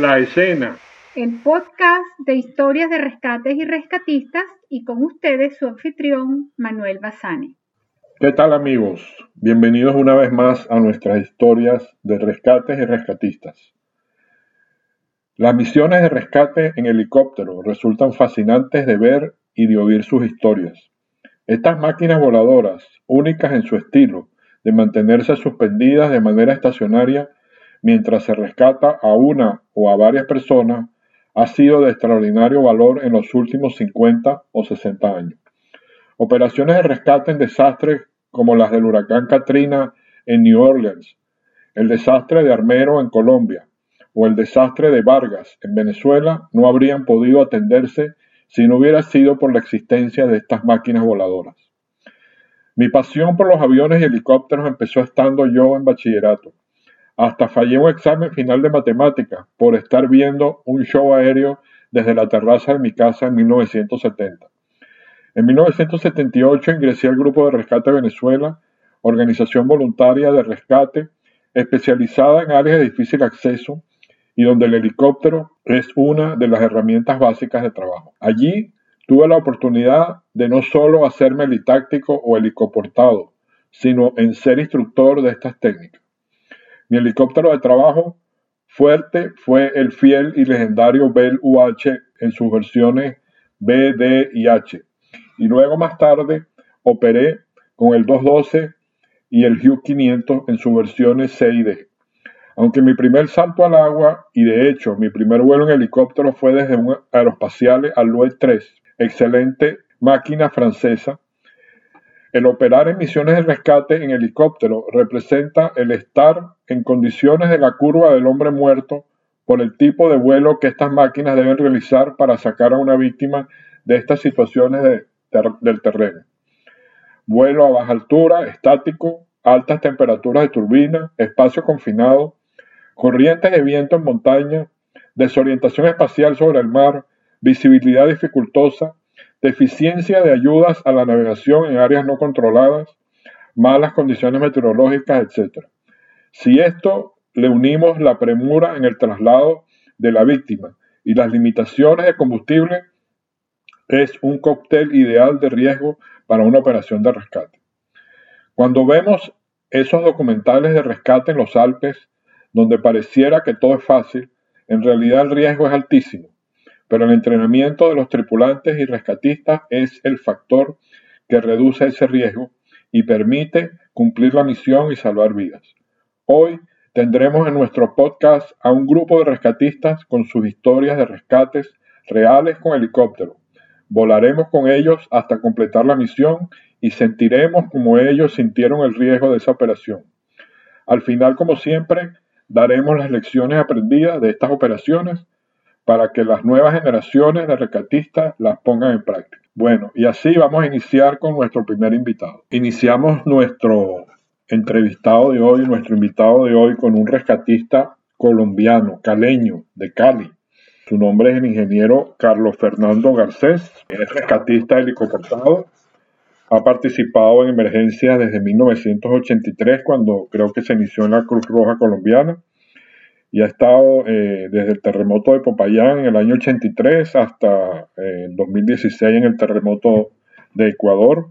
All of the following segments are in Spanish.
En la escena. El podcast de historias de rescates y rescatistas y con ustedes su anfitrión Manuel Bazani. ¿Qué tal amigos? Bienvenidos una vez más a nuestras historias de rescates y rescatistas. Las misiones de rescate en helicóptero resultan fascinantes de ver y de oír sus historias. Estas máquinas voladoras, únicas en su estilo, de mantenerse suspendidas de manera estacionaria mientras se rescata a una o a varias personas, ha sido de extraordinario valor en los últimos 50 o 60 años. Operaciones de rescate en desastres como las del huracán Katrina en New Orleans, el desastre de Armero en Colombia o el desastre de Vargas en Venezuela no habrían podido atenderse si no hubiera sido por la existencia de estas máquinas voladoras. Mi pasión por los aviones y helicópteros empezó estando yo en bachillerato. Hasta fallé un examen final de matemática por estar viendo un show aéreo desde la terraza de mi casa en 1970. En 1978 ingresé al Grupo de Rescate Venezuela, organización voluntaria de rescate especializada en áreas de difícil acceso y donde el helicóptero es una de las herramientas básicas de trabajo. Allí tuve la oportunidad de no solo hacerme helitáctico o helicoportado, sino en ser instructor de estas técnicas. Mi helicóptero de trabajo fuerte fue el fiel y legendario Bell UH en sus versiones B, D y H. Y luego más tarde operé con el 212 y el Hugh 500 en sus versiones C y D. Aunque mi primer salto al agua, y de hecho mi primer vuelo en helicóptero fue desde un aeroespacial al Lloyd 3, excelente máquina francesa, el operar en misiones de rescate en helicóptero representa el estar en condiciones de la curva del hombre muerto por el tipo de vuelo que estas máquinas deben realizar para sacar a una víctima de estas situaciones del terreno. Vuelo a baja altura, estático, altas temperaturas de turbina, espacio confinado, corrientes de viento en montaña, desorientación espacial sobre el mar, visibilidad dificultosa, deficiencia de ayudas a la navegación en áreas no controladas, malas condiciones meteorológicas, etc. Si esto le unimos la premura en el traslado de la víctima y las limitaciones de combustible, es un cóctel ideal de riesgo para una operación de rescate. Cuando vemos esos documentales de rescate en los Alpes, donde pareciera que todo es fácil, en realidad el riesgo es altísimo, pero el entrenamiento de los tripulantes y rescatistas es el factor que reduce ese riesgo y permite cumplir la misión y salvar vidas. Hoy tendremos en nuestro podcast a un grupo de rescatistas con sus historias de rescates reales con helicóptero. Volaremos con ellos hasta completar la misión y sentiremos como ellos sintieron el riesgo de esa operación. Al final, como siempre, daremos las lecciones aprendidas de estas operaciones para que las nuevas generaciones de rescatistas las pongan en práctica. Bueno, y así vamos a iniciar con nuestro primer invitado. Iniciamos nuestro entrevistado de hoy, nuestro invitado de hoy, con un rescatista colombiano, caleño, de Cali. Su nombre es el ingeniero Carlos Fernando Garcés, es rescatista helicóptero ha participado en emergencias desde 1983, cuando creo que se inició en la Cruz Roja Colombiana, y ha estado eh, desde el terremoto de Popayán en el año 83 hasta eh, el 2016 en el terremoto de Ecuador.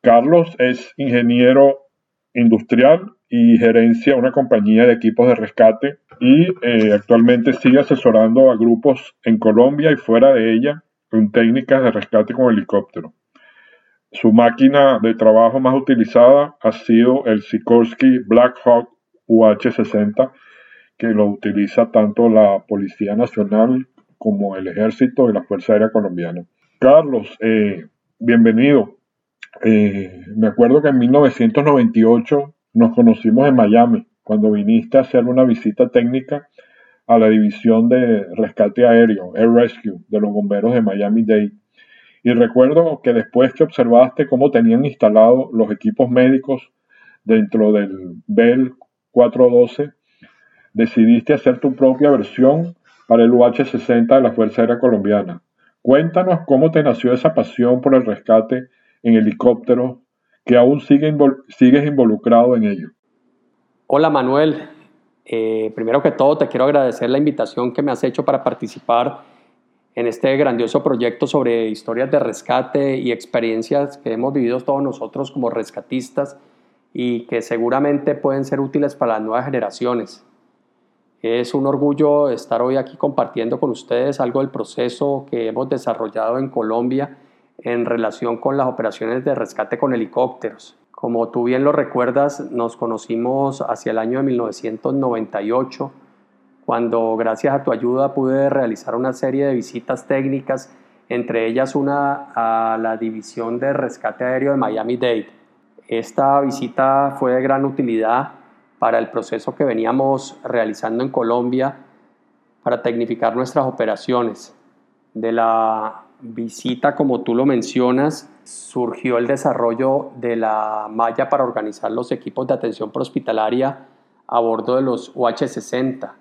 Carlos es ingeniero industrial y gerencia una compañía de equipos de rescate y eh, actualmente sigue asesorando a grupos en Colombia y fuera de ella con técnicas de rescate con helicóptero. Su máquina de trabajo más utilizada ha sido el Sikorsky Black Hawk UH-60, que lo utiliza tanto la Policía Nacional como el Ejército y la Fuerza Aérea Colombiana. Carlos, eh, bienvenido. Eh, me acuerdo que en 1998 nos conocimos en Miami, cuando viniste a hacer una visita técnica a la división de rescate aéreo, Air Rescue, de los bomberos de Miami-Dade. Y recuerdo que después que observaste cómo tenían instalados los equipos médicos dentro del Bell 412, decidiste hacer tu propia versión para el UH-60 de la Fuerza Aérea Colombiana. Cuéntanos cómo te nació esa pasión por el rescate en helicópteros que aún sigue sigues involucrado en ello. Hola Manuel, Eh, primero que todo, te quiero agradecer la invitación que me has hecho para participar en este grandioso proyecto sobre historias de rescate y experiencias que hemos vivido todos nosotros como rescatistas y que seguramente pueden ser útiles para las nuevas generaciones. Es un orgullo estar hoy aquí compartiendo con ustedes algo del proceso que hemos desarrollado en Colombia en relación con las operaciones de rescate con helicópteros. Como tú bien lo recuerdas, nos conocimos hacia el año de 1998, cuando gracias a tu ayuda pude realizar una serie de visitas técnicas, entre ellas una a la División de Rescate Aéreo de Miami-Dade. Esta visita fue de gran utilidad para el proceso que veníamos realizando en Colombia para tecnificar nuestras operaciones. De la visita, como tú lo mencionas, surgió el desarrollo de la malla para organizar los equipos de atención prehospitalaria a bordo de los UH-60.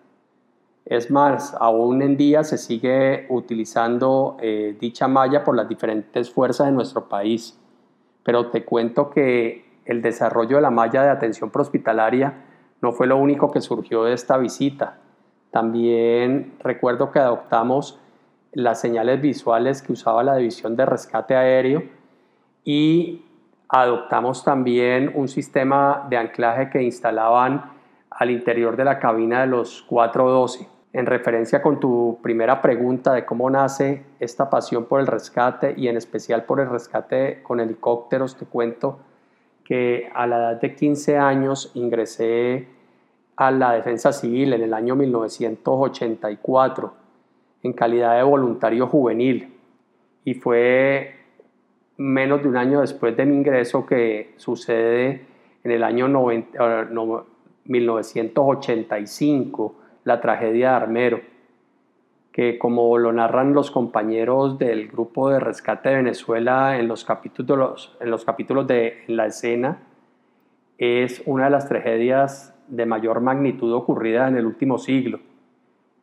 Es más, aún en día se sigue utilizando eh, dicha malla por las diferentes fuerzas de nuestro país. Pero te cuento que el desarrollo de la malla de atención prehospitalaria no fue lo único que surgió de esta visita. También recuerdo que adoptamos las señales visuales que usaba la División de Rescate Aéreo y adoptamos también un sistema de anclaje que instalaban al interior de la cabina de los 412. En referencia con tu primera pregunta de cómo nace esta pasión por el rescate y en especial por el rescate con helicópteros, te cuento que a la edad de 15 años ingresé a la defensa civil en el año 1984 en calidad de voluntario juvenil. Y fue menos de un año después de mi ingreso que sucede en el año 1985 la tragedia de Armero como lo narran los compañeros del grupo de rescate de Venezuela en los capítulos, en los capítulos de La Escena, es una de las tragedias de mayor magnitud ocurrida en el último siglo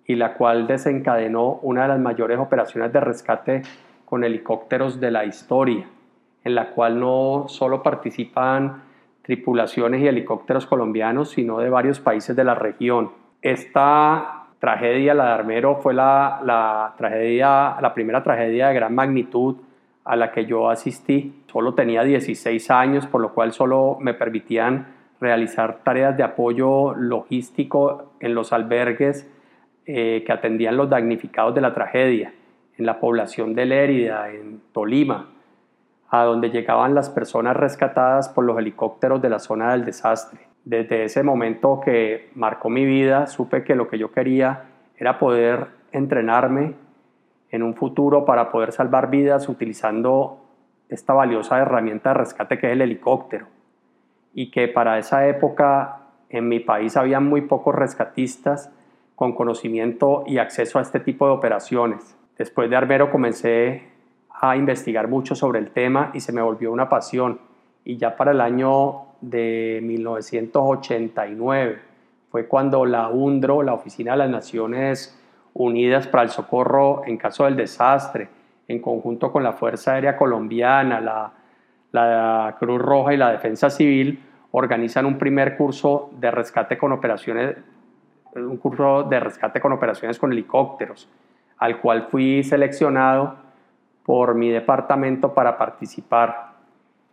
y la cual desencadenó una de las mayores operaciones de rescate con helicópteros de la historia, en la cual no solo participan tripulaciones y helicópteros colombianos, sino de varios países de la región. Esta tragedia, la de Armero, fue la, tragedia, la primera tragedia de gran magnitud a la que yo asistí. Solo tenía 16 años, por lo cual solo me permitían realizar tareas de apoyo logístico en los albergues eh, que atendían los damnificados de la tragedia, en la población de Lérida, en Tolima, a donde llegaban las personas rescatadas por los helicópteros de la zona del desastre. Desde ese momento que marcó mi vida, supe que lo que yo quería era poder entrenarme en un futuro para poder salvar vidas utilizando esta valiosa herramienta de rescate que es el helicóptero. Y que para esa época en mi país había muy pocos rescatistas con conocimiento y acceso a este tipo de operaciones. Después de Armero comencé a investigar mucho sobre el tema y se me volvió una pasión. Y ya para el año de 1989. Fue cuando la UNDRO, la Oficina de las Naciones Unidas para el Socorro en caso del desastre, en conjunto con la Fuerza Aérea Colombiana, la, Cruz Roja y la Defensa Civil, organizan un primer curso de rescate con operaciones, un curso de rescate con operaciones con helicópteros, al cual fui seleccionado por mi departamento para participar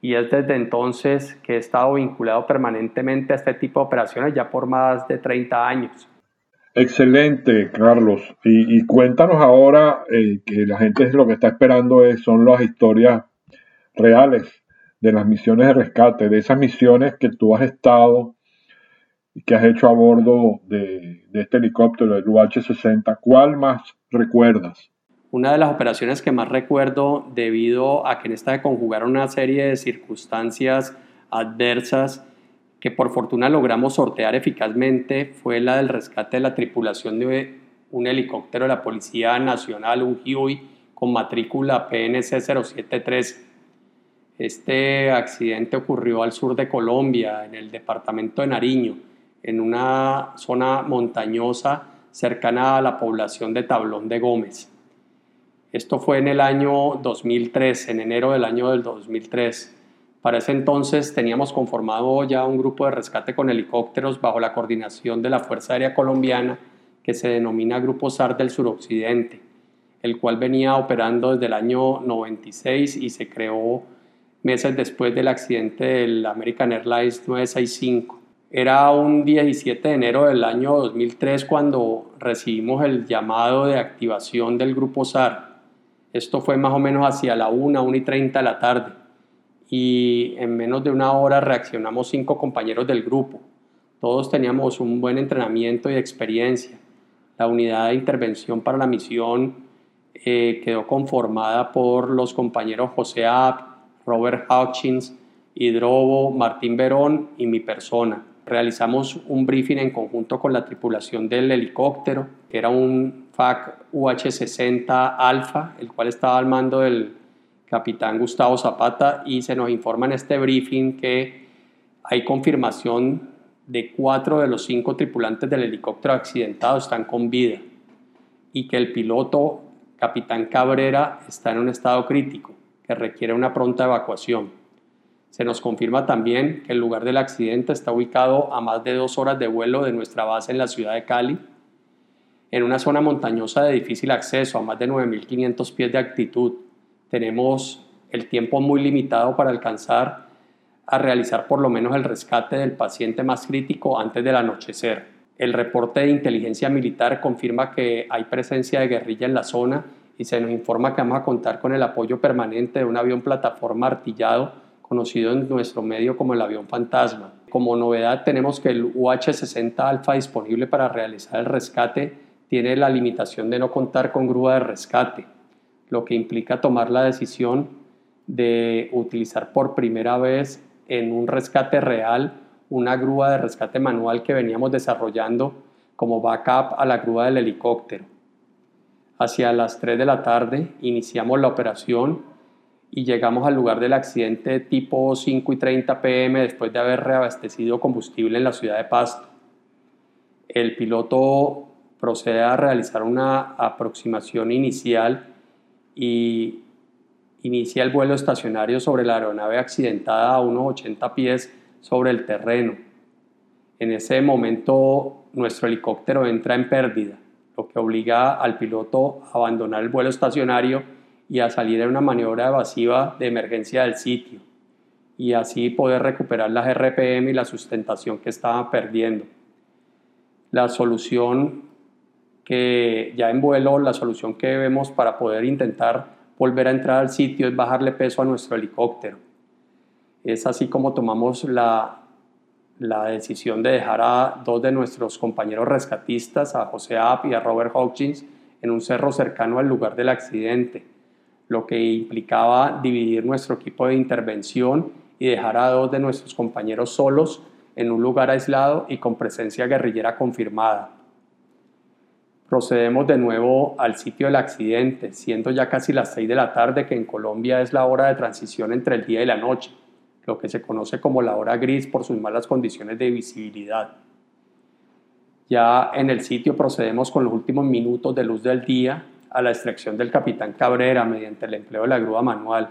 y es desde entonces que he estado vinculado permanentemente a este tipo de operaciones ya por más de 30 años. Excelente, Carlos. Y, cuéntanos ahora eh, que la gente lo que está esperando es, son las historias reales de las misiones de rescate, de esas misiones que tú has estado y que has hecho a bordo de, de este helicóptero, el UH-60. ¿Cuál más recuerdas? Una de las operaciones que más recuerdo debido a que en esta se conjugaron una serie de circunstancias adversas que por fortuna logramos sortear eficazmente fue la del rescate de la tripulación de un helicóptero de la Policía Nacional, un Huey con matrícula PNC 073. Este accidente ocurrió al sur de Colombia, en el departamento de Nariño, en una zona montañosa cercana a la población de Tablón de Gómez. Esto fue en el año 2003, en enero del año del 2003. Para ese entonces teníamos conformado ya un grupo de rescate con helicópteros bajo la coordinación de la Fuerza Aérea Colombiana que se denomina Grupo SAR del Suroccidente, el cual venía operando desde el año 96 y se creó meses después del accidente del American Airlines 965. Era un 17 de enero del año 2003 cuando recibimos el llamado de activación del Grupo SAR. Esto fue más o menos hacia la 1, 1 y 30 de la tarde y en menos de una hora reaccionamos cinco compañeros del grupo. Todos teníamos un buen entrenamiento y experiencia. La unidad de intervención para la misión eh, quedó conformada por los compañeros José App, Robert Hutchins, Hidrobo, Martín Verón y mi persona. Realizamos un briefing en conjunto con la tripulación del helicóptero, que era un FAC UH-60 Alfa, el cual estaba al mando del capitán Gustavo Zapata, y se nos informa en este briefing que hay confirmación de cuatro de los cinco tripulantes del helicóptero accidentado están con vida y que el piloto, capitán Cabrera, está en un estado crítico que requiere una pronta evacuación. Se nos confirma también que el lugar del accidente está ubicado a más de dos horas de vuelo de nuestra base en la ciudad de Cali, en una zona montañosa de difícil acceso, a más de 9.500 pies de altitud, tenemos el tiempo muy limitado para alcanzar a realizar por lo menos el rescate del paciente más crítico antes del anochecer. El reporte de inteligencia militar confirma que hay presencia de guerrilla en la zona y se nos informa que vamos a contar con el apoyo permanente de un avión plataforma artillado conocido en nuestro medio como el avión fantasma. Como novedad tenemos que el UH-60 Alfa disponible para realizar el rescate tiene la limitación de no contar con grúa de rescate lo que implica tomar la decisión de utilizar por primera vez en un rescate real una grúa de rescate manual que veníamos desarrollando como backup a la grúa del helicóptero. Hacia las 3 de la tarde iniciamos la operación y llegamos al lugar del accidente tipo 5 y 30 pm después de haber reabastecido combustible en la ciudad de Pasto. El piloto procede a realizar una aproximación inicial y inicia el vuelo estacionario sobre la aeronave accidentada a unos 80 pies sobre el terreno. En ese momento nuestro helicóptero entra en pérdida, lo que obliga al piloto a abandonar el vuelo estacionario y a salir en una maniobra evasiva de emergencia del sitio y así poder recuperar las RPM y la sustentación que estaba perdiendo. La solución que ya en vuelo la solución que vemos para poder intentar volver a entrar al sitio es bajarle peso a nuestro helicóptero. Es así como tomamos la, la decisión de dejar a dos de nuestros compañeros rescatistas, a José App y a Robert Hawkins, en un cerro cercano al lugar del accidente, lo que implicaba dividir nuestro equipo de intervención y dejar a dos de nuestros compañeros solos en un lugar aislado y con presencia guerrillera confirmada. Procedemos de nuevo al sitio del accidente, siendo ya casi las 6 de la tarde, que en Colombia es la hora de transición entre el día y la noche, lo que se conoce como la hora gris por sus malas condiciones de visibilidad. Ya en el sitio procedemos con los últimos minutos de luz del día a la extracción del capitán Cabrera mediante el empleo de la grúa manual,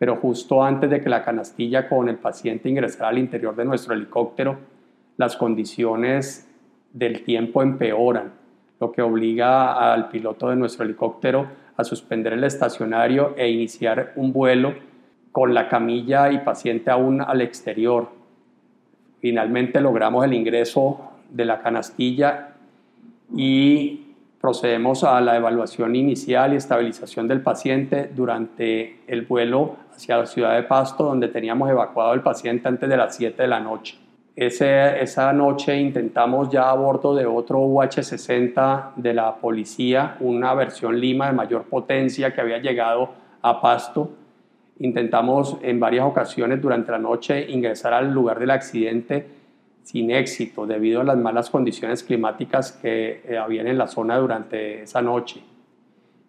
pero justo antes de que la canastilla con el paciente ingresara al interior de nuestro helicóptero, las condiciones del tiempo empeoran lo que obliga al piloto de nuestro helicóptero a suspender el estacionario e iniciar un vuelo con la camilla y paciente aún al exterior. Finalmente logramos el ingreso de la canastilla y procedemos a la evaluación inicial y estabilización del paciente durante el vuelo hacia la ciudad de Pasto, donde teníamos evacuado el paciente antes de las 7 de la noche esa noche intentamos ya a bordo de otro UH-60 de la policía, una versión Lima de mayor potencia que había llegado a Pasto. Intentamos en varias ocasiones durante la noche ingresar al lugar del accidente sin éxito debido a las malas condiciones climáticas que eh, habían en la zona durante esa noche.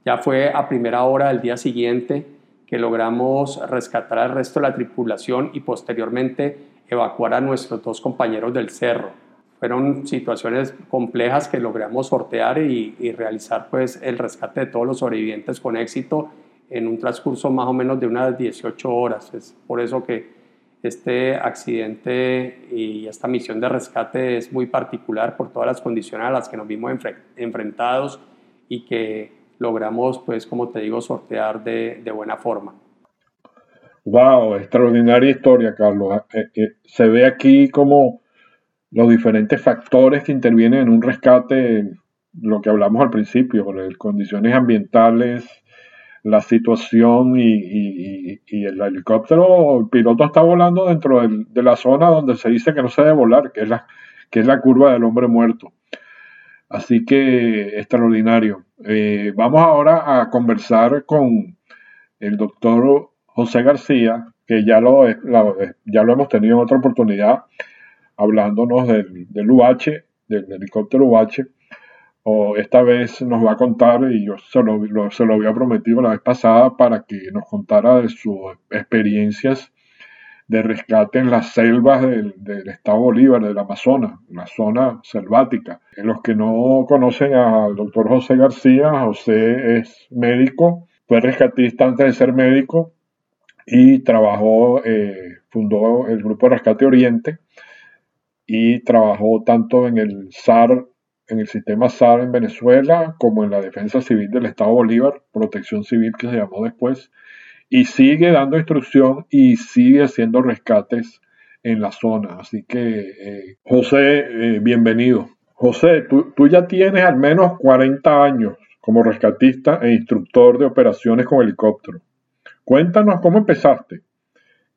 Ya fue a primera hora del día siguiente que logramos rescatar al resto de la tripulación y posteriormente evacuar a nuestros dos compañeros del cerro. Fueron situaciones complejas que logramos sortear y, realizar pues el rescate de todos los sobrevivientes con éxito en un transcurso más o menos de unas 18 horas. Es por eso que este accidente y esta misión de rescate es muy particular por todas las condiciones a las que nos vimos enfrentados y que logramos, pues, como te digo, sortear de, de buena forma. Wow, extraordinaria historia, Carlos. Eh, eh, se ve aquí como los diferentes factores que intervienen en un rescate, lo que hablamos al principio, condiciones ambientales, la situación y, el helicóptero, el piloto está volando dentro de la zona donde se dice que no se debe volar, que es la, que es la curva del hombre muerto. Así que extraordinario. Eh, vamos ahora a conversar con el doctor José García, que ya lo, ya lo hemos tenido en otra oportunidad, hablándonos del, del UH, del helicóptero UH o esta vez nos va a contar, y yo se lo, se lo había prometido la vez pasada, para que nos contara de sus experiencias de rescate en las selvas del, estado Bolívar, del Amazonas, la zona selvática. Los que no conocen al doctor José García, José es médico, fue rescatista antes de ser médico y trabajó, eh, fundó el Grupo de Rescate Oriente y trabajó tanto en el SAR en el sistema SAR en Venezuela como en la defensa civil del Estado Bolívar, protección civil que se llamó después, y sigue dando instrucción y sigue haciendo rescates en la zona. Así que, eh, José, eh, bienvenido. José, tú, tú ya tienes al menos 40 años como rescatista e instructor de operaciones con helicóptero. Cuéntanos cómo empezaste.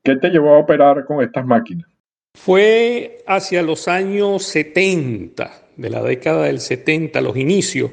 ¿Qué te llevó a operar con estas máquinas? Fue hacia los años 70 de la década del 70, los inicios,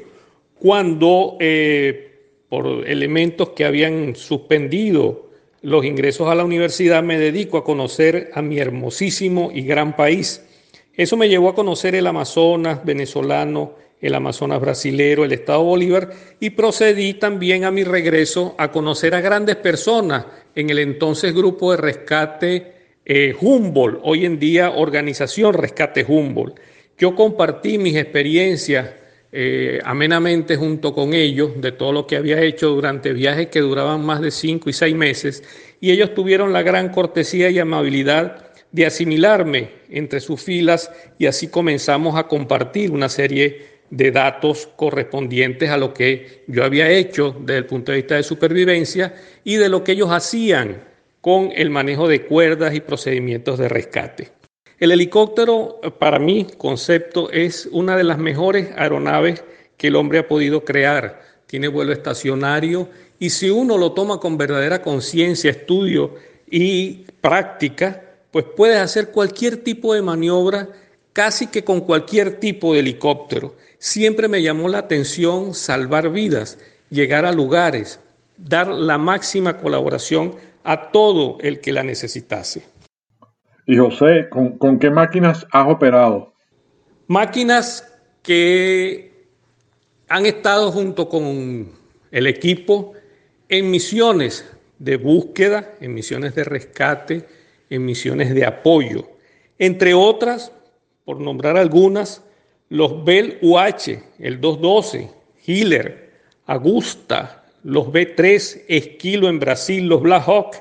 cuando eh, por elementos que habían suspendido los ingresos a la universidad me dedico a conocer a mi hermosísimo y gran país. Eso me llevó a conocer el Amazonas venezolano, el Amazonas brasilero, el Estado Bolívar y procedí también a mi regreso a conocer a grandes personas en el entonces grupo de rescate eh, Humboldt, hoy en día organización Rescate Humboldt. Yo compartí mis experiencias eh, amenamente junto con ellos de todo lo que había hecho durante viajes que duraban más de cinco y seis meses y ellos tuvieron la gran cortesía y amabilidad de asimilarme entre sus filas y así comenzamos a compartir una serie de datos correspondientes a lo que yo había hecho desde el punto de vista de supervivencia y de lo que ellos hacían con el manejo de cuerdas y procedimientos de rescate. El helicóptero, para mi concepto, es una de las mejores aeronaves que el hombre ha podido crear. Tiene vuelo estacionario y si uno lo toma con verdadera conciencia, estudio y práctica, pues puedes hacer cualquier tipo de maniobra casi que con cualquier tipo de helicóptero. Siempre me llamó la atención salvar vidas, llegar a lugares, dar la máxima colaboración a todo el que la necesitase. Y José, ¿con, qué máquinas has operado? Máquinas que han estado junto con el equipo en misiones de búsqueda, en misiones de rescate, en misiones de apoyo. Entre otras, por nombrar algunas, los Bell UH, el 212, Hiller, Augusta, los B3, Esquilo en Brasil, los Black Hawk,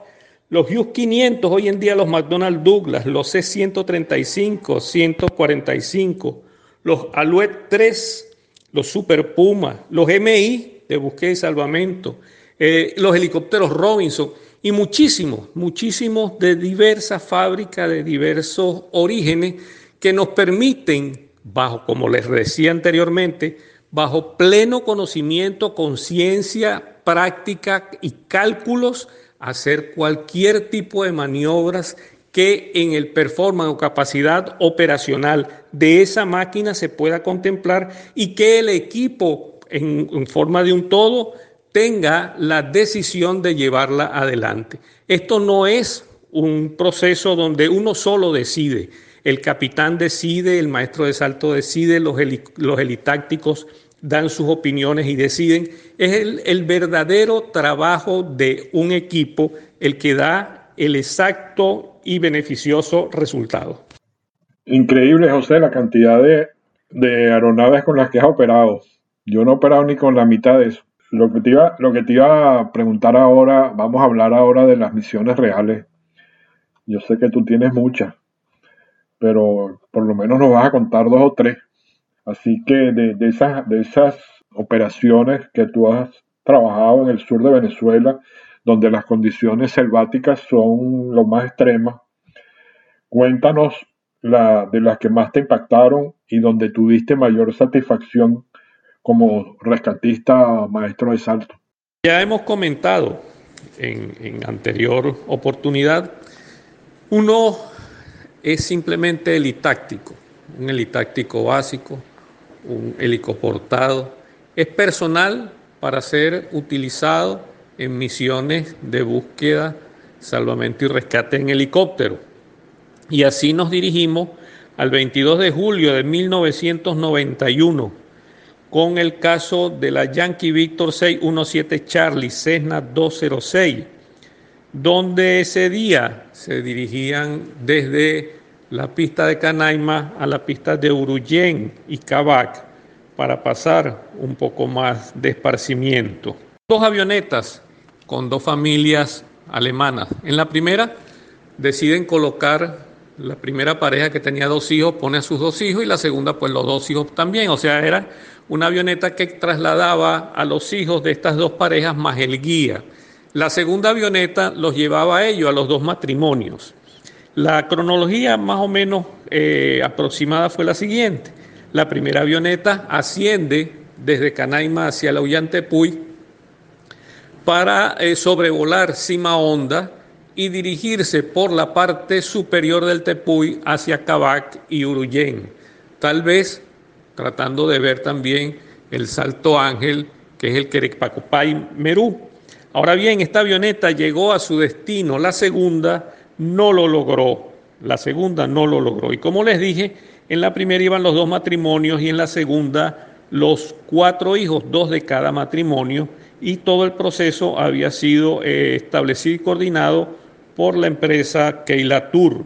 los Hughes 500, hoy en día los McDonnell Douglas, los C-135, 145, los Alouette 3, los Super Puma, los MI de búsqueda y salvamento, eh, los helicópteros Robinson y muchísimos, muchísimos de diversas fábricas, de diversos orígenes que nos permiten, bajo, como les decía anteriormente, bajo pleno conocimiento, conciencia, práctica y cálculos, hacer cualquier tipo de maniobras que en el performance o capacidad operacional de esa máquina se pueda contemplar y que el equipo en, forma de un todo tenga la decisión de llevarla adelante. Esto no es un proceso donde uno solo decide. El capitán decide, el maestro de salto decide, los, los helitácticos dan sus opiniones y deciden. Es el, verdadero trabajo de un equipo el que da el exacto y beneficioso resultado. Increíble, José, la cantidad de, de, aeronaves con las que has operado. Yo no he operado ni con la mitad de eso. Lo que, lo que te iba a preguntar ahora, vamos a hablar ahora de las misiones reales Yo sé que tú tienes muchas, pero por lo menos nos vas a contar dos o tres. Así que de, de, esas, de esas operaciones que tú has trabajado en el sur de Venezuela, donde las condiciones selváticas son lo más extremas, cuéntanos la, de las que más te impactaron y donde tuviste mayor satisfacción como rescatista maestro de salto. Ya hemos comentado en, en anterior oportunidad, uno es simplemente helitáctico, un helitáctico básico, un helicoportado, es personal para ser utilizado en misiones de búsqueda, salvamento y rescate en helicóptero. Y así nos dirigimos al 22 de julio de 1991 con el caso de la Yankee Victor 617 Charlie Cessna 206, donde ese día se dirigían desde la pista de Canaima a la pista de Uruyen y Cabac para pasar un poco más de esparcimiento. Dos avionetas con dos familias alemanas. En la primera deciden colocar la primera pareja que tenía dos hijos pone a sus dos hijos y la segunda pues los dos hijos también. O sea, era una avioneta que trasladaba a los hijos de estas dos parejas más el guía. La segunda avioneta los llevaba a ellos, a los dos matrimonios. La cronología más o menos eh, aproximada fue la siguiente. La primera avioneta asciende desde Canaima hacia la Ullantepuy para eh, sobrevolar Cima Honda y dirigirse por la parte superior del Tepuy hacia Cabac y Uruyén. Tal vez tratando de ver también el Salto Ángel, que es el Querecpacopay Merú. Ahora bien, esta avioneta llegó a su destino, la segunda no lo logró. La segunda no lo logró. Y como les dije, en la primera iban los dos matrimonios y en la segunda los cuatro hijos, dos de cada matrimonio, y todo el proceso había sido eh, establecido y coordinado por la empresa Keila Tour.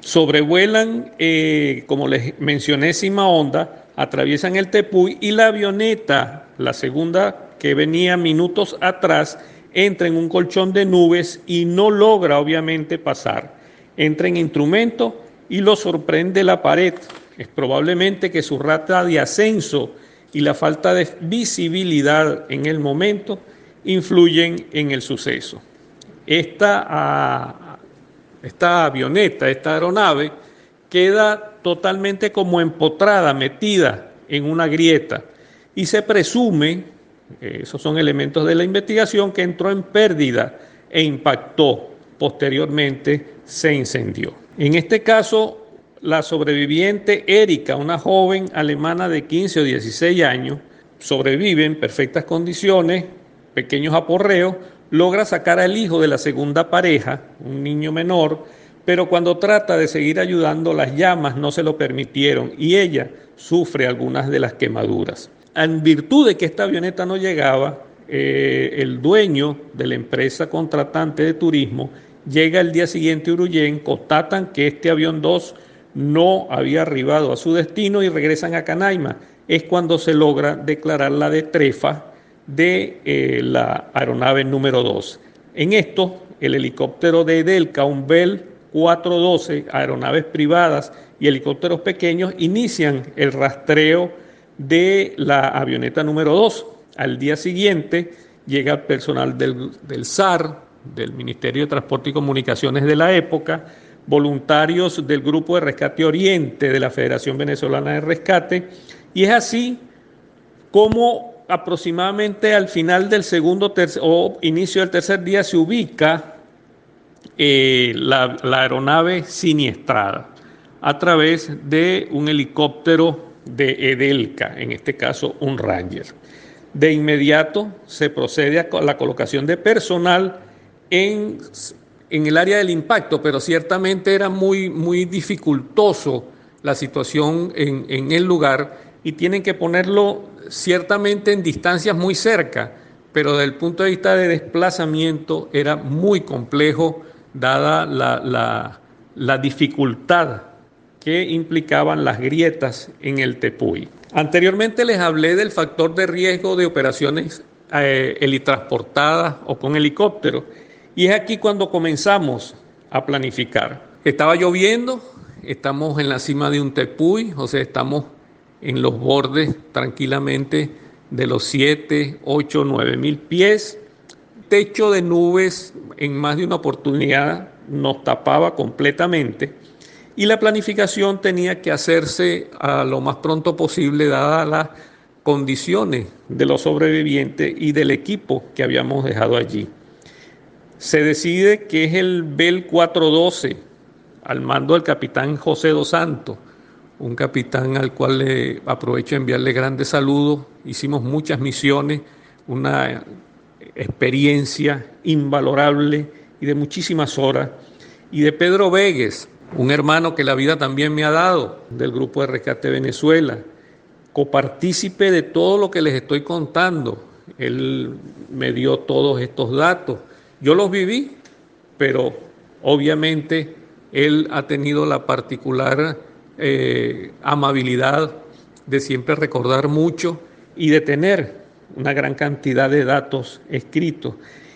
Sobrevuelan, eh, como les mencioné, Cima Honda, atraviesan el Tepuy y la avioneta, la segunda que venía minutos atrás, entra en un colchón de nubes y no logra obviamente pasar. Entra en instrumento y lo sorprende la pared. Es probablemente que su rata de ascenso y la falta de visibilidad en el momento influyen en el suceso. Esta, ah, esta avioneta, esta aeronave, queda totalmente como empotrada, metida en una grieta y se presume esos son elementos de la investigación que entró en pérdida e impactó. Posteriormente se incendió. En este caso, la sobreviviente Erika, una joven alemana de 15 o 16 años, sobrevive en perfectas condiciones, pequeños aporreos, logra sacar al hijo de la segunda pareja, un niño menor, pero cuando trata de seguir ayudando las llamas no se lo permitieron y ella sufre algunas de las quemaduras en virtud de que esta avioneta no llegaba, eh, el dueño de la empresa contratante de turismo llega el día siguiente a Uruyen, constatan que este avión 2 no había arribado a su destino y regresan a Canaima. Es cuando se logra declarar la de trefa de eh, la aeronave número 2. En esto, el helicóptero de Edelca, un Bell 412, aeronaves privadas y helicópteros pequeños, inician el rastreo de la avioneta número 2. Al día siguiente llega el personal del, del SAR, del Ministerio de Transporte y Comunicaciones de la época, voluntarios del Grupo de Rescate Oriente de la Federación Venezolana de Rescate, y es así como aproximadamente al final del segundo o inicio del tercer día se ubica eh, la, la aeronave siniestrada a través de un helicóptero de Edelca, en este caso un Ranger. De inmediato se procede a la colocación de personal en, en el área del impacto, pero ciertamente era muy, muy dificultoso la situación en, en el lugar y tienen que ponerlo ciertamente en distancias muy cerca, pero desde el punto de vista de desplazamiento era muy complejo dada la, la, la dificultad que implicaban las grietas en el Tepuy. Anteriormente les hablé del factor de riesgo de operaciones eh, helitransportadas o con helicóptero. Y es aquí cuando comenzamos a planificar. Estaba lloviendo, estamos en la cima de un tepuy, o sea, estamos en los bordes tranquilamente de los 7, 8, 9 mil pies. Techo de nubes en más de una oportunidad nos tapaba completamente y la planificación tenía que hacerse a lo más pronto posible dadas las condiciones de los sobrevivientes y del equipo que habíamos dejado allí. Se decide que es el Bell 412 al mando del capitán José Dos Santos, un capitán al cual le aprovecho enviarle grandes saludos. Hicimos muchas misiones, una experiencia invalorable y de muchísimas horas. Y de Pedro Vegues, un hermano que la vida también me ha dado del Grupo de Rescate Venezuela, copartícipe de todo lo que les estoy contando. Él me dio todos estos datos. Yo los viví, pero obviamente él ha tenido la particular eh, amabilidad de siempre recordar mucho y de tener una gran cantidad de datos escritos.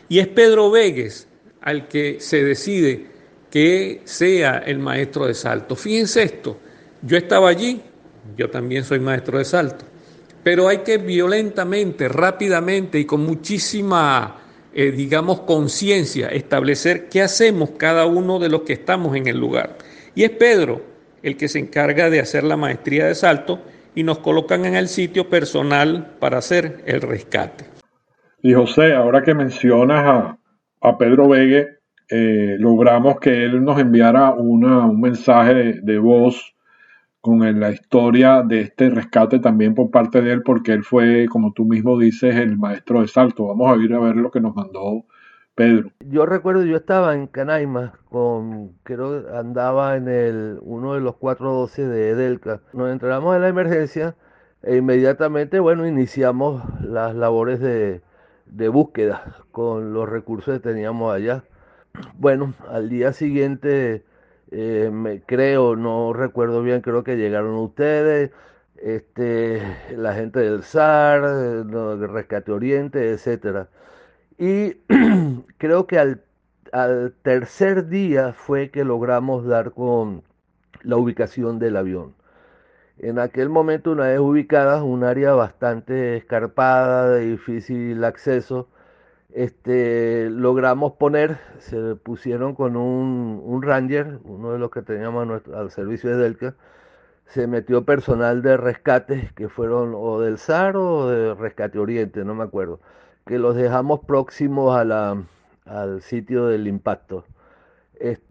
Y es Pedro Vegues al que se decide que sea el maestro de salto. Fíjense esto, yo estaba allí, yo también soy maestro de salto, pero hay que violentamente, rápidamente y con muchísima, eh, digamos, conciencia establecer qué hacemos cada uno de los que estamos en el lugar. Y es Pedro el que se encarga de hacer la maestría de salto y nos colocan en el sitio personal para hacer el rescate. Y José, ahora que mencionas a, a Pedro Vegue, eh, logramos que él nos enviara un mensaje de, voz con la historia de este rescate también por parte de él, porque él fue, como tú mismo dices, el maestro de salto. Vamos a ir a ver lo que nos mandó Pedro. Yo recuerdo, yo estaba en Canaima, con, creo andaba en el uno de los 412 de Edelca. Nos entramos en la emergencia e inmediatamente, bueno, iniciamos las labores de, de búsqueda con los recursos que teníamos allá. Bueno, al día siguiente, eh, me creo, no recuerdo bien, creo que llegaron ustedes, este, la gente del SAR, del Rescate Oriente, etcétera. Y creo que al, al tercer día fue que logramos dar con la ubicación del avión. En aquel momento, una vez ubicada, un área bastante escarpada, de difícil acceso, este, logramos poner, se pusieron con un, Ranger, uno de los que teníamos al servicio de Delca, se metió personal de rescate, que fueron o del SAR o de Rescate Oriente, no me acuerdo, que los dejamos próximos a la, al sitio del impacto.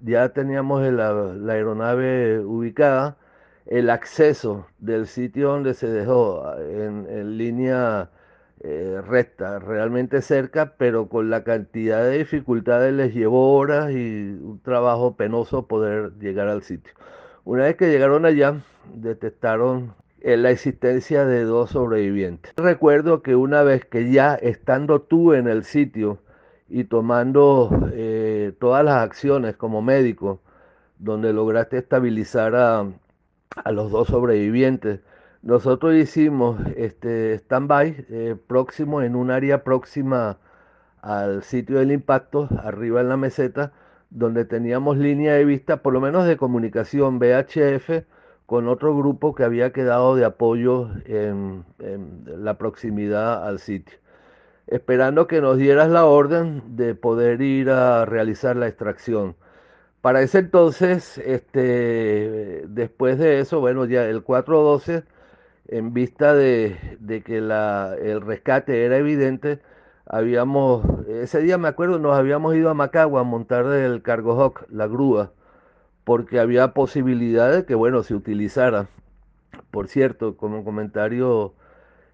ya teníamos la, aeronave ubicada, el acceso del sitio donde se dejó en línea eh, recta, realmente cerca, pero con la cantidad de dificultades les llevó horas y un trabajo penoso poder llegar al sitio. Una vez que llegaron allá, detectaron eh, la existencia de dos sobrevivientes. Recuerdo que una vez que ya estando tú en el sitio y tomando eh, todas las acciones como médico, donde lograste estabilizar a, a los dos sobrevivientes, nosotros hicimos este stand-by eh, próximo en un área próxima al sitio del impacto, arriba en la meseta, donde teníamos línea de vista, por lo menos de comunicación VHF, con otro grupo que había quedado de apoyo en, en la proximidad al sitio, esperando que nos dieras la orden de poder ir a realizar la extracción. Para ese entonces, este, después de eso, bueno, ya el 412 en vista de, que el rescate era evidente, habíamos, ese día me acuerdo, nos habíamos ido a Macagua a montar el Cargo Hawk, la grúa, porque había posibilidad de que, bueno, se utilizara. Por cierto, como comentario,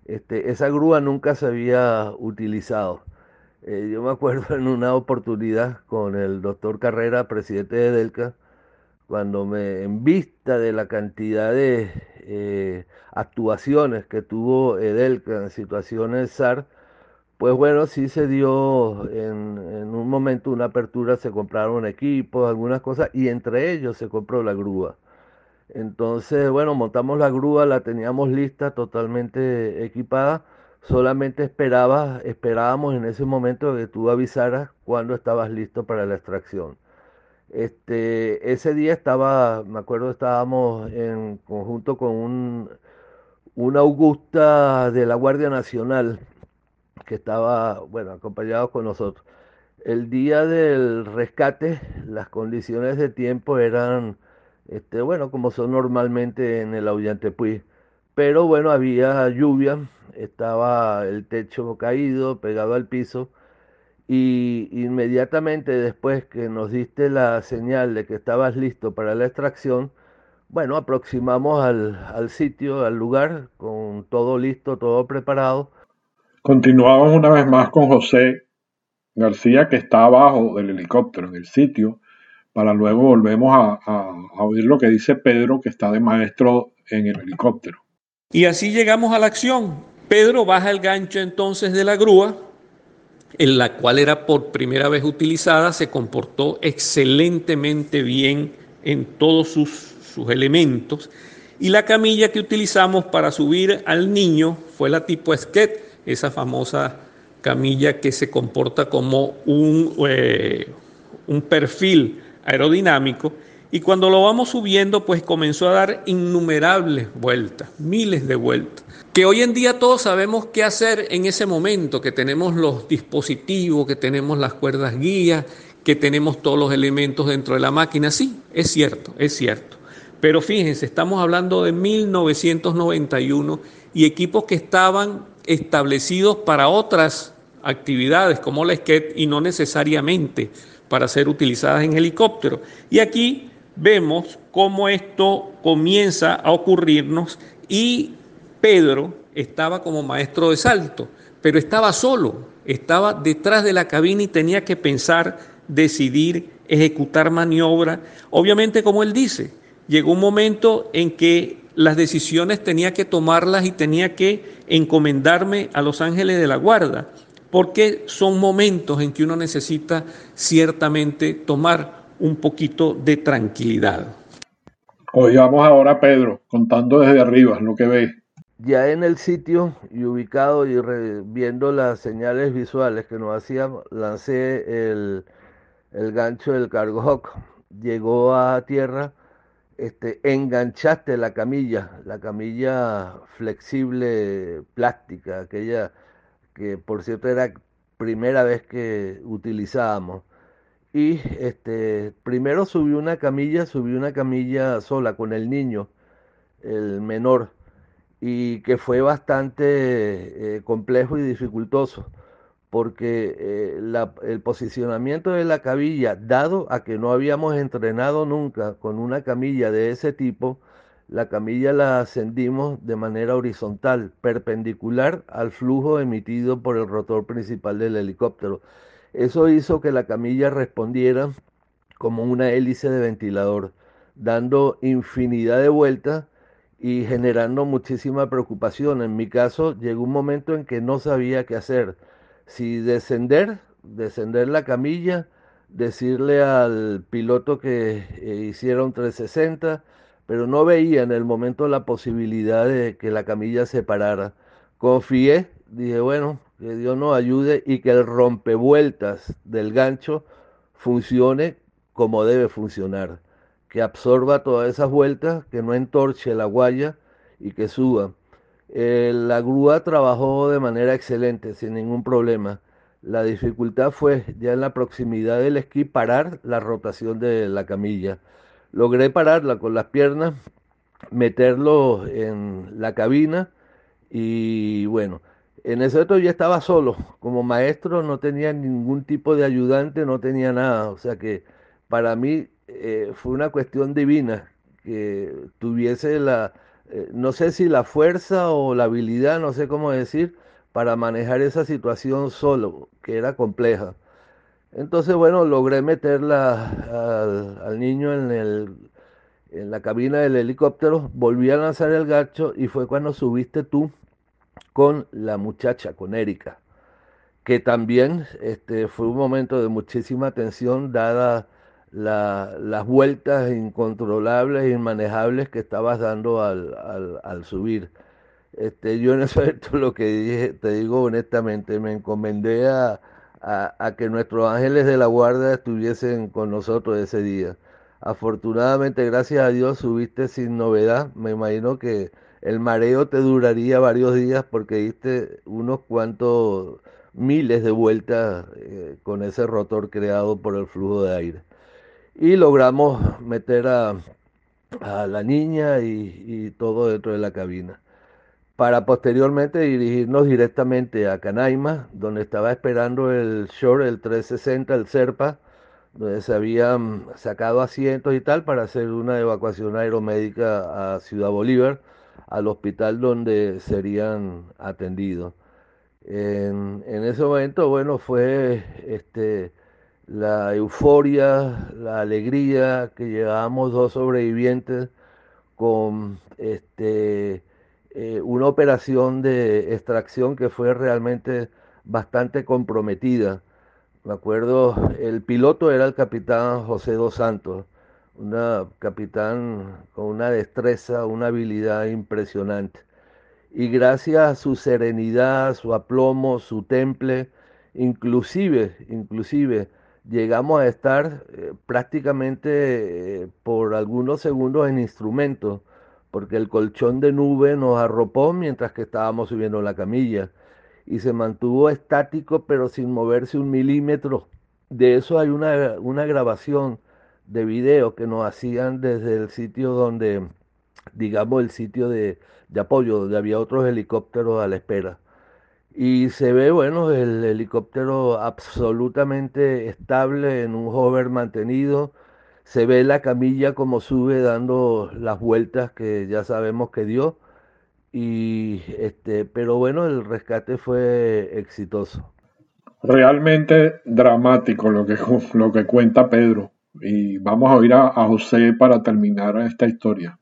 este, esa grúa nunca se había utilizado. Eh, yo me acuerdo en una oportunidad con el doctor Carrera, presidente de Delca, cuando me, en vista de la cantidad de eh, actuaciones que tuvo Edelca en situaciones SAR, pues bueno, sí se dio en, en, un momento una apertura, se compraron equipos, algunas cosas, y entre ellos se compró la grúa. Entonces, bueno, montamos la grúa, la teníamos lista, totalmente equipada, solamente esperaba, esperábamos en ese momento que tú avisaras cuando estabas listo para la extracción. Este, ese día estaba, me acuerdo, estábamos en conjunto con un, Augusta de la Guardia Nacional que estaba, bueno, acompañado con nosotros. El día del rescate, las condiciones de tiempo eran, este, bueno, como son normalmente en el Auyantepuy, pero bueno, había lluvia, estaba el techo caído, pegado al piso, y inmediatamente después que nos diste la señal de que estabas listo para la extracción, bueno, aproximamos al, al sitio, al lugar, con todo listo, todo preparado. Continuamos una vez más con José García, que está abajo del helicóptero, en el sitio, para luego volvemos a, a oír lo que dice Pedro, que está de maestro en el helicóptero. Y así llegamos a la acción. Pedro baja el gancho entonces de la grúa, en la cual era por primera vez utilizada, se comportó excelentemente bien en todos sus, sus elementos. Y la camilla que utilizamos para subir al niño fue la tipo Esquet, esa famosa camilla que se comporta como un, eh, un perfil aerodinámico. Y cuando lo vamos subiendo, pues comenzó a dar innumerables vueltas, miles de vueltas. Que hoy en día todos sabemos qué hacer en ese momento, que tenemos los dispositivos, que tenemos las cuerdas guías, que tenemos todos los elementos dentro de la máquina. Sí, es cierto, es cierto. Pero fíjense, estamos hablando de 1991 y equipos que estaban establecidos para otras actividades como la SKET y no necesariamente para ser utilizadas en helicóptero. Y aquí vemos cómo esto comienza a ocurrirnos y Pedro estaba como maestro de salto, pero estaba solo, estaba detrás de la cabina y tenía que pensar, decidir, ejecutar maniobra. Obviamente, como él dice, llegó un momento en que las decisiones tenía que tomarlas y tenía que encomendarme a los ángeles de la guarda, porque son momentos en que uno necesita ciertamente tomar un poquito de tranquilidad. Oigamos ahora a Pedro contando desde arriba lo que ve. Ya en el sitio y ubicado y viendo las señales visuales que nos hacían, lancé el, el gancho del cargo hawk. Llegó a tierra, este, enganchaste la camilla, la camilla flexible plástica, aquella que por cierto era primera vez que utilizábamos y este primero subí una camilla, subí una camilla sola con el niño, el menor, y que fue bastante eh, complejo y dificultoso, porque eh, el posicionamiento de la camilla, dado a que no habíamos entrenado nunca con una camilla de ese tipo, la camilla la ascendimos de manera horizontal, perpendicular al flujo emitido por el rotor principal del helicóptero. Eso hizo que la camilla respondiera como una hélice de ventilador, dando infinidad de vueltas y generando muchísima preocupación. En mi caso, llegó un momento en que no sabía qué hacer. Si descender, descender la camilla, decirle al piloto que eh, hiciera un 360, pero no veía en el momento la posibilidad de que la camilla se parara. Confié, dije, bueno, que Dios nos ayude y que el rompevueltas del gancho funcione como debe funcionar, que absorba todas esas vueltas, que no entorche la guaya y que suba. Eh, la grúa trabajó de manera excelente, sin ningún problema. La dificultad fue ya en la proximidad del esquí parar la rotación de la camilla. Logré pararla con las piernas, meterlo en la cabina y bueno, en ese momento ya estaba solo, como maestro no tenía ningún tipo de ayudante, no tenía nada, o sea que para mí eh, fue una cuestión divina que tuviese la, eh, no sé si la fuerza o la habilidad, no sé cómo decir, para manejar esa situación solo, que era compleja. Entonces, bueno, logré meterla al, al niño en, el, en la cabina del helicóptero, volví a lanzar el gacho y fue cuando subiste tú con la muchacha, con Erika, que también este, fue un momento de muchísima tensión dada las vueltas incontrolables e inmanejables que estabas dando al, subir. Este, yo en momento lo que dije, te digo honestamente, me encomendé a, a, que nuestros ángeles de la guardia estuviesen con nosotros ese día. Afortunadamente, gracias a Dios, subiste sin novedad. Me imagino que el mareo te duraría varios días porque diste unos cuantos miles de vueltas eh, con ese rotor creado por el flujo de aire. Y logramos meter a, la niña y todo dentro de la cabina para posteriormente dirigirnos directamente a Canaima, donde estaba esperando el Shore, el 360, el Serpa, donde se habían sacado asientos y tal para hacer una evacuación aeromédica a Ciudad Bolívar, al hospital donde serían atendidos. En, ese momento, bueno, fue este, la euforia, la alegría que llevábamos dos sobrevivientes con este, eh, una operación de extracción que fue realmente bastante comprometida. Me acuerdo, el piloto era el capitán José dos Santos, un capitán con una destreza, una habilidad impresionante. Y gracias a su serenidad, su aplomo, su temple, inclusive, inclusive, llegamos a estar eh, prácticamente eh, por algunos segundos en instrumentos porque el colchón de nube nos arropó mientras que estábamos subiendo la camilla y se mantuvo estático pero sin moverse un milímetro. De eso hay una, una grabación de video que nos hacían desde el sitio donde, digamos, el sitio de, de apoyo, donde había otros helicópteros a la espera. Y se ve, bueno, el helicóptero absolutamente estable en un hover mantenido, se ve la camilla como sube dando las vueltas que ya sabemos que dio. Y este pero bueno el rescate fue exitoso. Realmente dramático lo que lo que cuenta Pedro y vamos a oír a, a José para terminar esta historia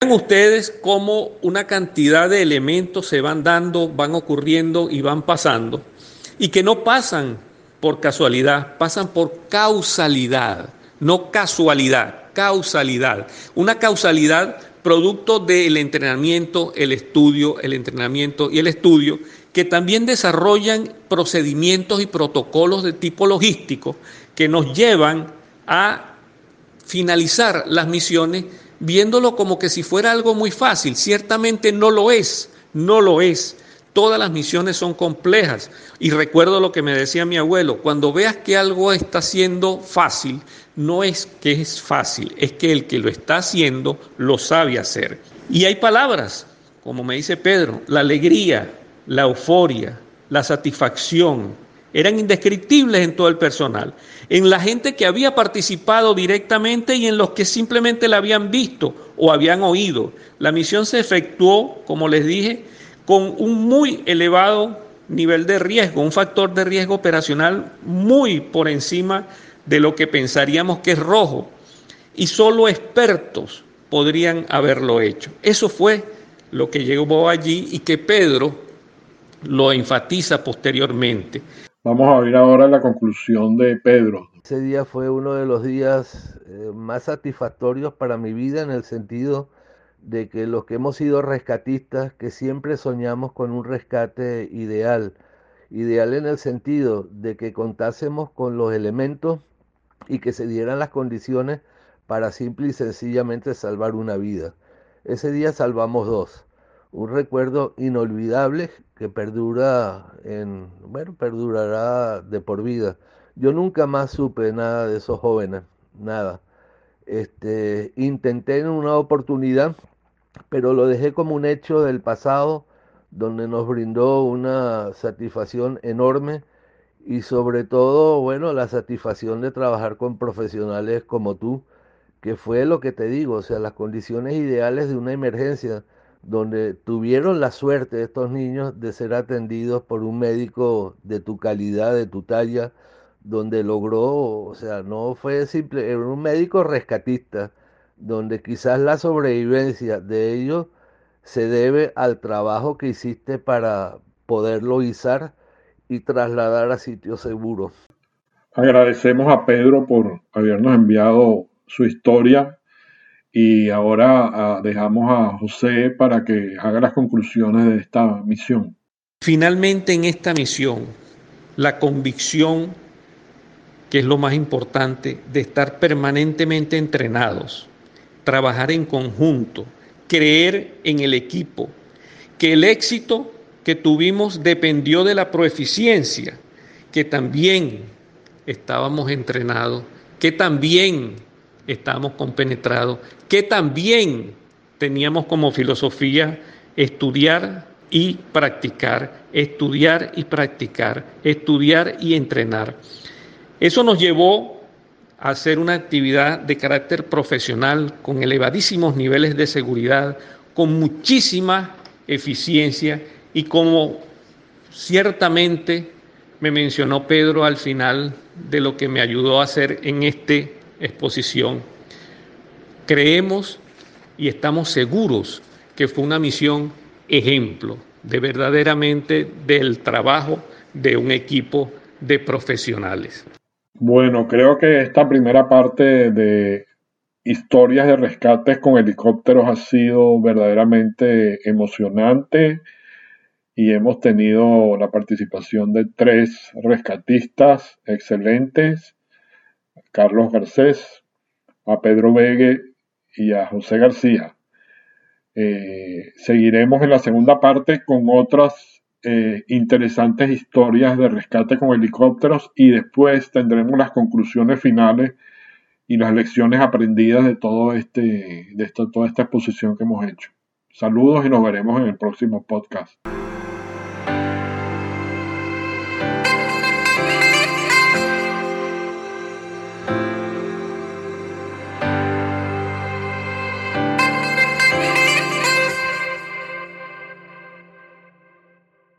Vean ustedes cómo una cantidad de elementos se van dando, van ocurriendo y van pasando, y que no pasan por casualidad, pasan por causalidad no casualidad, causalidad. Una causalidad producto del entrenamiento, el estudio, el entrenamiento y el estudio, que también desarrollan procedimientos y protocolos de tipo logístico que nos llevan a finalizar las misiones viéndolo como que si fuera algo muy fácil. Ciertamente no lo es, no lo es. Todas las misiones son complejas. Y recuerdo lo que me decía mi abuelo, cuando veas que algo está siendo fácil, no es que es fácil, es que el que lo está haciendo lo sabe hacer. Y hay palabras, como me dice Pedro, la alegría, la euforia, la satisfacción, eran indescriptibles en todo el personal, en la gente que había participado directamente y en los que simplemente la habían visto o habían oído. La misión se efectuó, como les dije, con un muy elevado nivel de riesgo, un factor de riesgo operacional muy por encima de lo que pensaríamos que es rojo. Y solo expertos podrían haberlo hecho. Eso fue lo que llegó allí y que Pedro lo enfatiza posteriormente. Vamos a oír ahora la conclusión de Pedro. Ese día fue uno de los días eh, más satisfactorios para mi vida en el sentido de que los que hemos sido rescatistas, que siempre soñamos con un rescate ideal, ideal en el sentido de que contásemos con los elementos y que se dieran las condiciones para simple y sencillamente salvar una vida. Ese día salvamos dos. Un recuerdo inolvidable que perdura en, bueno, perdurará de por vida. Yo nunca más supe nada de esos jóvenes, nada. Este, intenté en una oportunidad pero lo dejé como un hecho del pasado donde nos brindó una satisfacción enorme y sobre todo, bueno, la satisfacción de trabajar con profesionales como tú, que fue lo que te digo, o sea, las condiciones ideales de una emergencia, donde tuvieron la suerte estos niños de ser atendidos por un médico de tu calidad, de tu talla, donde logró, o sea, no fue simple, era un médico rescatista, donde quizás la sobrevivencia de ellos se debe al trabajo que hiciste para poderlo izar y trasladar a sitios seguros. Agradecemos a Pedro por habernos enviado su historia y ahora ah, dejamos a José para que haga las conclusiones de esta misión. Finalmente en esta misión la convicción, que es lo más importante, de estar permanentemente entrenados, trabajar en conjunto, creer en el equipo, que el éxito que tuvimos dependió de la proeficiencia, que también estábamos entrenados, que también estábamos compenetrados, que también teníamos como filosofía estudiar y practicar, estudiar y practicar, estudiar y entrenar. Eso nos llevó a hacer una actividad de carácter profesional con elevadísimos niveles de seguridad, con muchísima eficiencia y como ciertamente me mencionó Pedro al final de lo que me ayudó a hacer en esta exposición. Creemos y estamos seguros que fue una misión ejemplo de verdaderamente del trabajo de un equipo de profesionales. Bueno, creo que esta primera parte de historias de rescates con helicópteros ha sido verdaderamente emocionante y hemos tenido la participación de tres rescatistas excelentes, Carlos Garcés, a Pedro Vegue y a José García. Eh, seguiremos en la segunda parte con otras eh, interesantes historias de rescate con helicópteros y después tendremos las conclusiones finales y las lecciones aprendidas de todo este de toda esta exposición que hemos hecho. Saludos y nos veremos en el próximo podcast.